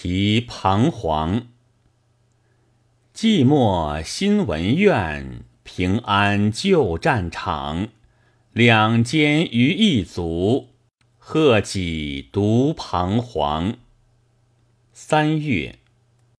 题彷徨。寂寞新闻院，平安旧战场。两间余一卒，贺己独彷徨。三月。